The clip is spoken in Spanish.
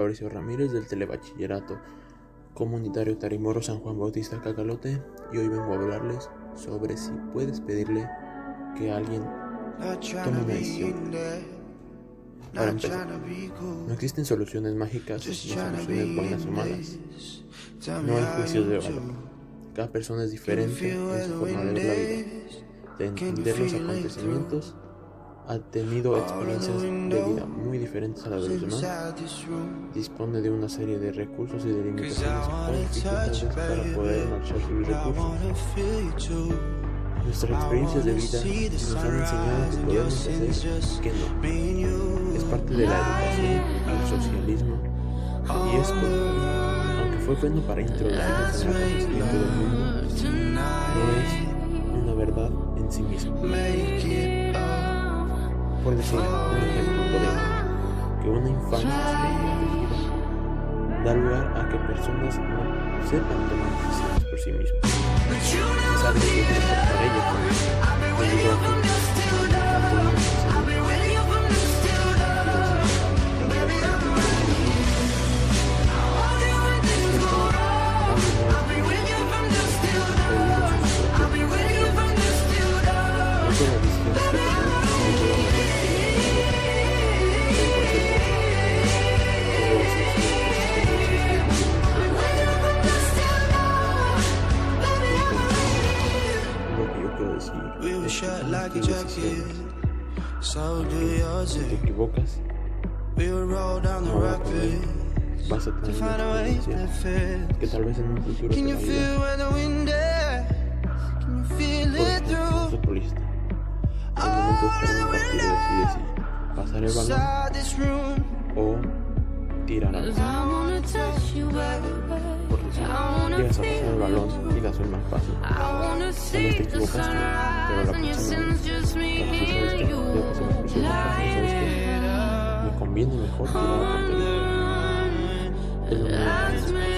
Mauricio Ramírez del Telebachillerato Comunitario Tarimoro San Juan Bautista Cacalote y hoy vengo a hablarles sobre si puedes pedirle que alguien tome una decisión. Para empezar, no existen soluciones mágicas ni soluciones buenas o malas. No hay juicios de valor. Cada persona es diferente en su forma de ver la vida, de entender los acontecimientos ha tenido experiencias de vida muy diferentes a las de los demás, dispone de una serie de recursos y de limitaciones para poder marchar sus recursos. Nuestras experiencias de vida nos han enseñado que podemos hacer que no. Es parte de la educación, del socialismo, y esto, aunque fue bueno para introducirnos en el conocimiento del mundo, no es una verdad en sí mismo. Por decir un ejemplo por que una infancia da lugar a que personas no sepan tomar decisiones Si te equivocas, vas a tener que tal vez en un futuro te. Por si pasar el balón. o tirar llegas a pasar el balón y das un mal paso. Tal te equivocaste, pero la próxima vez, la me conviene mejor tirar a portería. Es lo